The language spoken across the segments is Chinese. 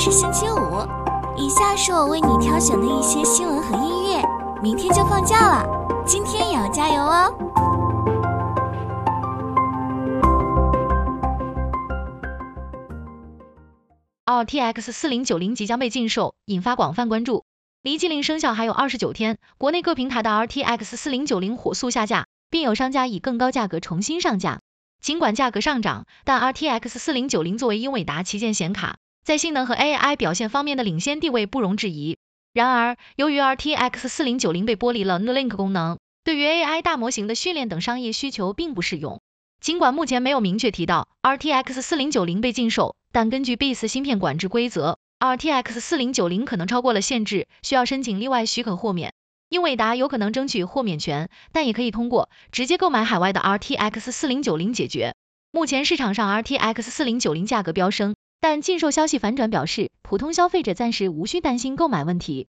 是星期五，以下是我为你挑选的一些新闻和音乐。明天就放假了，今天也要加油哦！RTX 四零九零即将被禁售，引发广泛关注。离禁令生效还有二十九天，国内各平台的 RTX 四零九零火速下架，并有商家以更高价格重新上架。尽管价格上涨，但 RTX 四零九零作为英伟达旗舰显卡，在性能和 AI 表现方面的领先地位不容置疑。然而，由于 RTX 四零九零被剥离了 No Link 功能，对于 AI 大模型的训练等商业需求并不适用。尽管目前没有明确提到 RTX 四零九零被禁售，但根据 BIS 芯片管制规则，RTX 四零九零可能超过了限制，需要申请例外许可豁免。英伟达有可能争取豁免权，但也可以通过直接购买海外的 RTX 四零九零解决。目前市场上 RTX 四零九零价格飙升，但禁售消息反转表示，普通消费者暂时无需担心购买问题。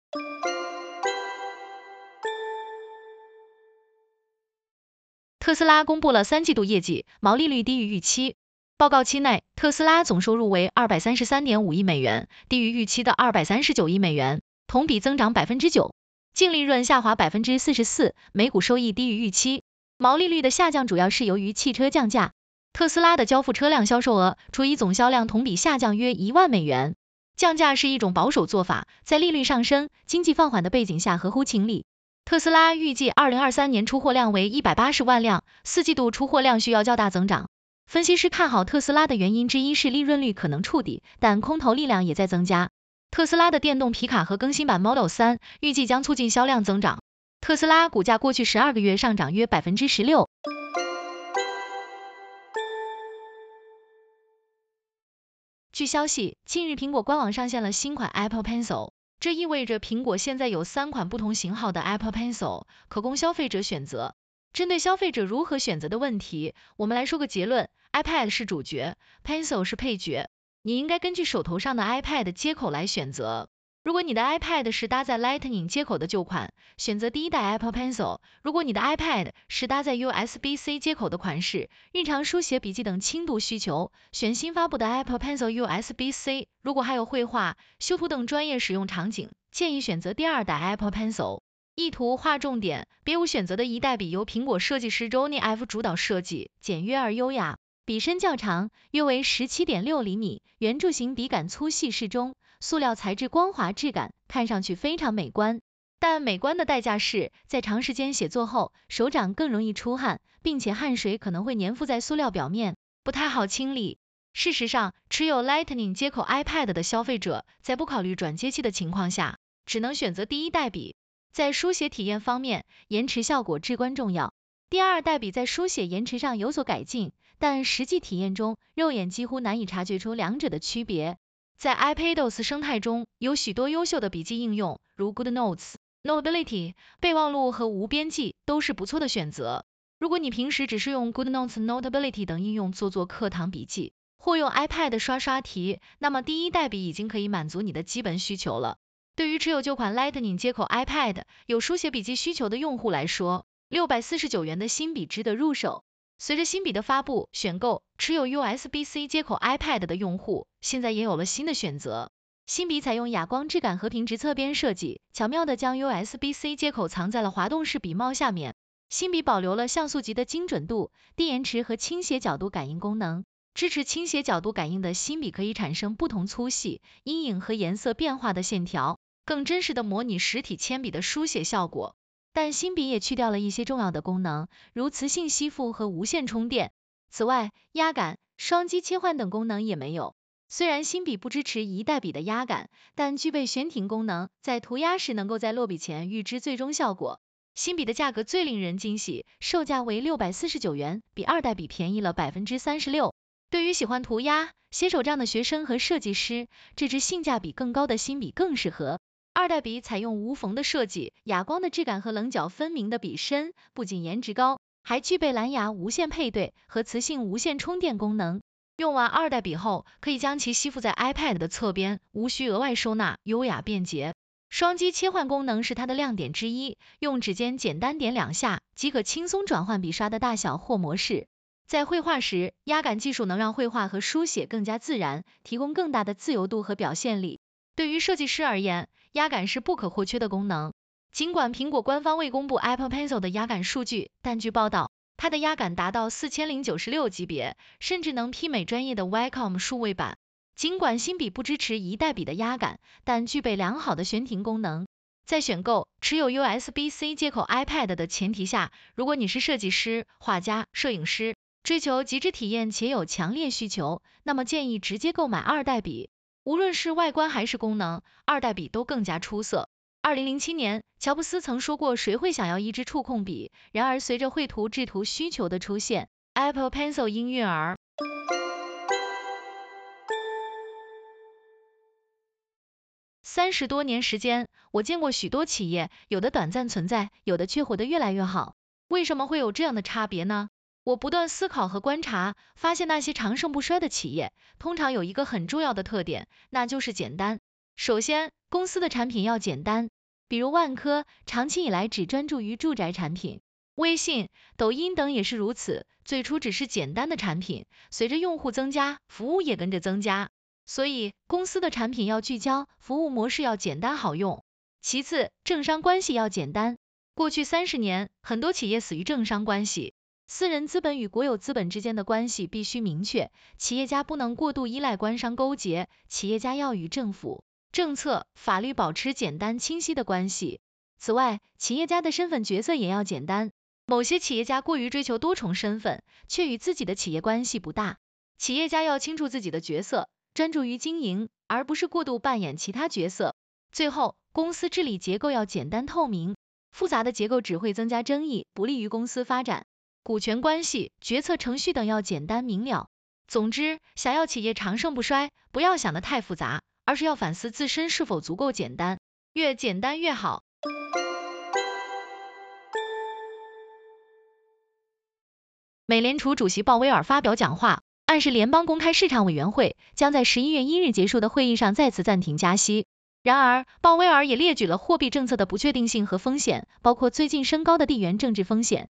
特斯拉公布了三季度业绩，毛利率低于预期。报告期内，特斯拉总收入为二百三十三点五亿美元，低于预期的二百三十九亿美元，同比增长百分之九。净利润下滑百分之四十四，每股收益低于预期。毛利率的下降主要是由于汽车降价。特斯拉的交付车辆销售额除以总销量同比下降约一万美元。降价是一种保守做法，在利率上升、经济放缓的背景下合乎情理。特斯拉预计二零二三年出货量为一百八十万辆，四季度出货量需要较大增长。分析师看好特斯拉的原因之一是利润率可能触底，但空头力量也在增加。特斯拉的电动皮卡和更新版 Model 3预计将促进销量增长。特斯拉股价过去十二个月上涨约百分之十六。据消息，近日苹果官网上线了新款 Apple Pencil，这意味着苹果现在有三款不同型号的 Apple Pencil 可供消费者选择。针对消费者如何选择的问题，我们来说个结论：iPad 是主角，Pencil 是配角。你应该根据手头上的 iPad 接口来选择。如果你的 iPad 是搭载 Lightning 接口的旧款，选择第一代 Apple Pencil；如果你的 iPad 是搭载 USB-C 接口的款式，日常书写、笔记等轻度需求，选新发布的 Apple Pencil USB-C。如果还有绘画、修图等专业使用场景，建议选择第二代 Apple Pencil。意图划重点，别无选择的一代笔由苹果设计师 Johnny F 主导设计，简约而优雅。笔身较长，约为十七点六厘米，圆柱形笔杆粗细适中，塑料材质光滑质感，看上去非常美观。但美观的代价是在长时间写作后，手掌更容易出汗，并且汗水可能会粘附在塑料表面，不太好清理。事实上，持有 Lightning 接口 iPad 的消费者，在不考虑转接器的情况下，只能选择第一代笔。在书写体验方面，延迟效果至关重要。第二代笔在书写延迟上有所改进。但实际体验中，肉眼几乎难以察觉出两者的区别。在 iPadOS 生态中，有许多优秀的笔记应用，如 GoodNotes、Notability、备忘录和无边记都是不错的选择。如果你平时只是用 GoodNotes、Notability 等应用做做课堂笔记，或用 iPad 刷刷题，那么第一代笔已经可以满足你的基本需求了。对于持有旧款 Lightning 接口 iPad、有书写笔记需求的用户来说，六百四十九元的新笔值得入手。随着新笔的发布，选购持有 USB-C 接口 iPad 的用户，现在也有了新的选择。新笔采用哑光质感和平直侧边设计，巧妙的将 USB-C 接口藏在了滑动式笔帽下面。新笔保留了像素级的精准度、低延迟和倾斜角度感应功能。支持倾斜角度感应的新笔可以产生不同粗细、阴影和颜色变化的线条，更真实的模拟实体铅笔的书写效果。但新笔也去掉了一些重要的功能，如磁性吸附和无线充电。此外，压感、双击切换等功能也没有。虽然新笔不支持一代笔的压感，但具备悬停功能，在涂鸦时能够在落笔前预知最终效果。新笔的价格最令人惊喜，售价为六百四十九元，比二代笔便宜了百分之三十六。对于喜欢涂鸦、写手账的学生和设计师，这支性价比更高的新笔更适合。二代笔采用无缝的设计，哑光的质感和棱角分明的笔身，不仅颜值高，还具备蓝牙无线配对和磁性无线充电功能。用完二代笔后，可以将其吸附在 iPad 的侧边，无需额外收纳，优雅便捷。双击切换功能是它的亮点之一，用指尖简单点两下，即可轻松转换笔刷的大小或模式。在绘画时，压感技术能让绘画和书写更加自然，提供更大的自由度和表现力。对于设计师而言，压感是不可或缺的功能。尽管苹果官方未公布 Apple Pencil 的压感数据，但据报道，它的压感达到四千零九十六级别，甚至能媲美专业的 Wacom 数位板。尽管新笔不支持一代笔的压感，但具备良好的悬停功能。在选购持有 USB-C 接口 iPad 的前提下，如果你是设计师、画家、摄影师，追求极致体验且有强烈需求，那么建议直接购买二代笔。无论是外观还是功能，二代笔都更加出色。二零零七年，乔布斯曾说过：“谁会想要一支触控笔？”然而，随着绘图制图需求的出现，Apple Pencil 应运而。三十多年时间，我见过许多企业，有的短暂存在，有的却活得越来越好。为什么会有这样的差别呢？我不断思考和观察，发现那些长盛不衰的企业，通常有一个很重要的特点，那就是简单。首先，公司的产品要简单，比如万科，长期以来只专注于住宅产品；微信、抖音等也是如此，最初只是简单的产品，随着用户增加，服务也跟着增加。所以，公司的产品要聚焦，服务模式要简单好用。其次，政商关系要简单。过去三十年，很多企业死于政商关系。私人资本与国有资本之间的关系必须明确，企业家不能过度依赖官商勾结，企业家要与政府、政策、法律保持简单清晰的关系。此外，企业家的身份角色也要简单。某些企业家过于追求多重身份，却与自己的企业关系不大。企业家要清楚自己的角色，专注于经营，而不是过度扮演其他角色。最后，公司治理结构要简单透明，复杂的结构只会增加争议，不利于公司发展。股权关系、决策程序等要简单明了。总之，想要企业长盛不衰，不要想得太复杂，而是要反思自身是否足够简单，越简单越好。美联储主席鲍威尔发表讲话，暗示联邦公开市场委员会将在十一月一日结束的会议上再次暂停加息。然而，鲍威尔也列举了货币政策的不确定性和风险，包括最近升高的地缘政治风险。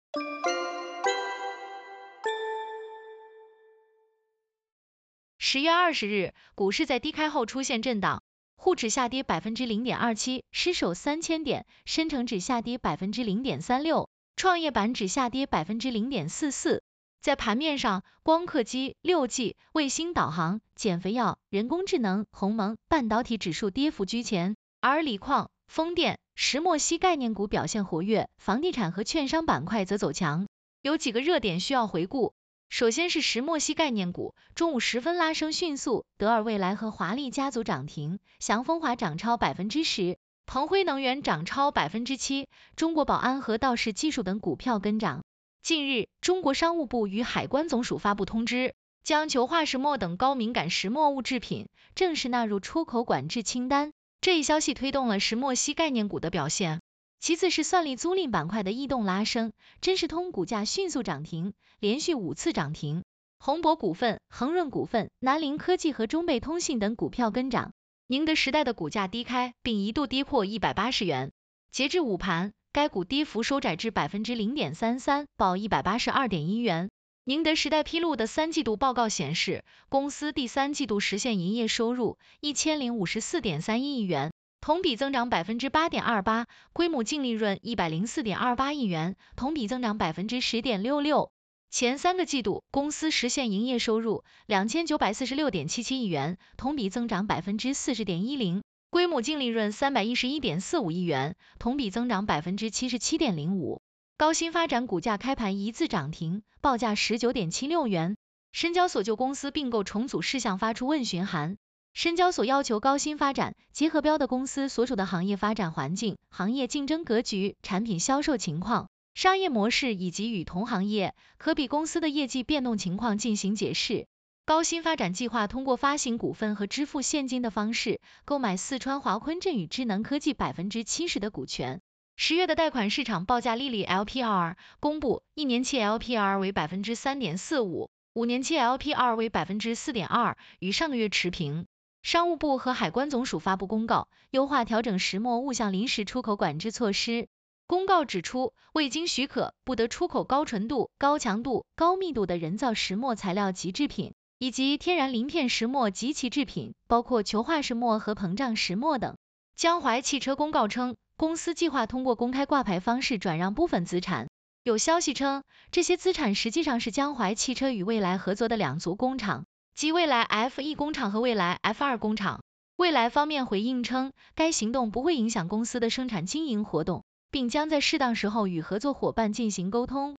十月二十日，股市在低开后出现震荡，沪指下跌百分之零点二七，失守三千点；深成指下跌百分之零点三六，创业板指下跌百分之零点四四。在盘面上，光刻机、六 G、卫星导航、减肥药、人工智能、鸿蒙半导体指数跌幅居前，而锂矿、风电、石墨烯概念股表现活跃，房地产和券商板块则走强。有几个热点需要回顾。首先是石墨烯概念股，中午时分拉升迅速，德尔未来和华丽家族涨停，祥丰华涨超百分之十，鹏辉能源涨超百分之七，中国宝安和道氏技术等股票跟涨。近日，中国商务部与海关总署发布通知，将球化石墨等高敏感石墨物制品正式纳入出口管制清单。这一消息推动了石墨烯概念股的表现。其次是算力租赁板块的异动拉升，真实通股价迅速涨停，连续五次涨停。宏博股份、恒润股份、南陵科技和中贝通信等股票跟涨。宁德时代的股价低开，并一度跌破一百八十元。截至午盘，该股跌幅收窄至百分之零点三三，报一百八十二点一元。宁德时代披露的三季度报告显示，公司第三季度实现营业收入一千零五十四点三一亿元。同比增长百分之八点二八，规模净利润一百零四点二八亿元，同比增长百分之十点六六。前三个季度，公司实现营业收入两千九百四十六点七七亿元，同比增长百分之四十点一零，规模净利润三百一十一点四五亿元，同比增长百分之七十七点零五。高新发展股价开盘一字涨停，报价十九点七六元。深交所就公司并购重组事项发出问询函。深交所要求高新发展结合标的公司所属的行业发展环境、行业竞争格局、产品销售情况、商业模式以及与同行业可比公司的业绩变动情况进行解释。高新发展计划通过发行股份和支付现金的方式购买四川华坤振宇智能科技百分之七十的股权。十月的贷款市场报价利率 LPR 公布，一年期 LPR 为百分之三点四五，五年期 LPR 为百分之四点二，与上个月持平。商务部和海关总署发布公告，优化调整石墨物项临时出口管制措施。公告指出，未经许可，不得出口高纯度、高强度、高密度的人造石墨材料及制品，以及天然鳞片石墨及其制品，包括球化石墨和膨胀石墨等。江淮汽车公告称，公司计划通过公开挂牌方式转让部分资产。有消息称，这些资产实际上是江淮汽车与蔚来合作的两足工厂，即未来 F 一工厂和未来 F 二工厂。未来方面回应称，该行动不会影响公司的生产经营活动。并将在适当时候与合作伙伴进行沟通。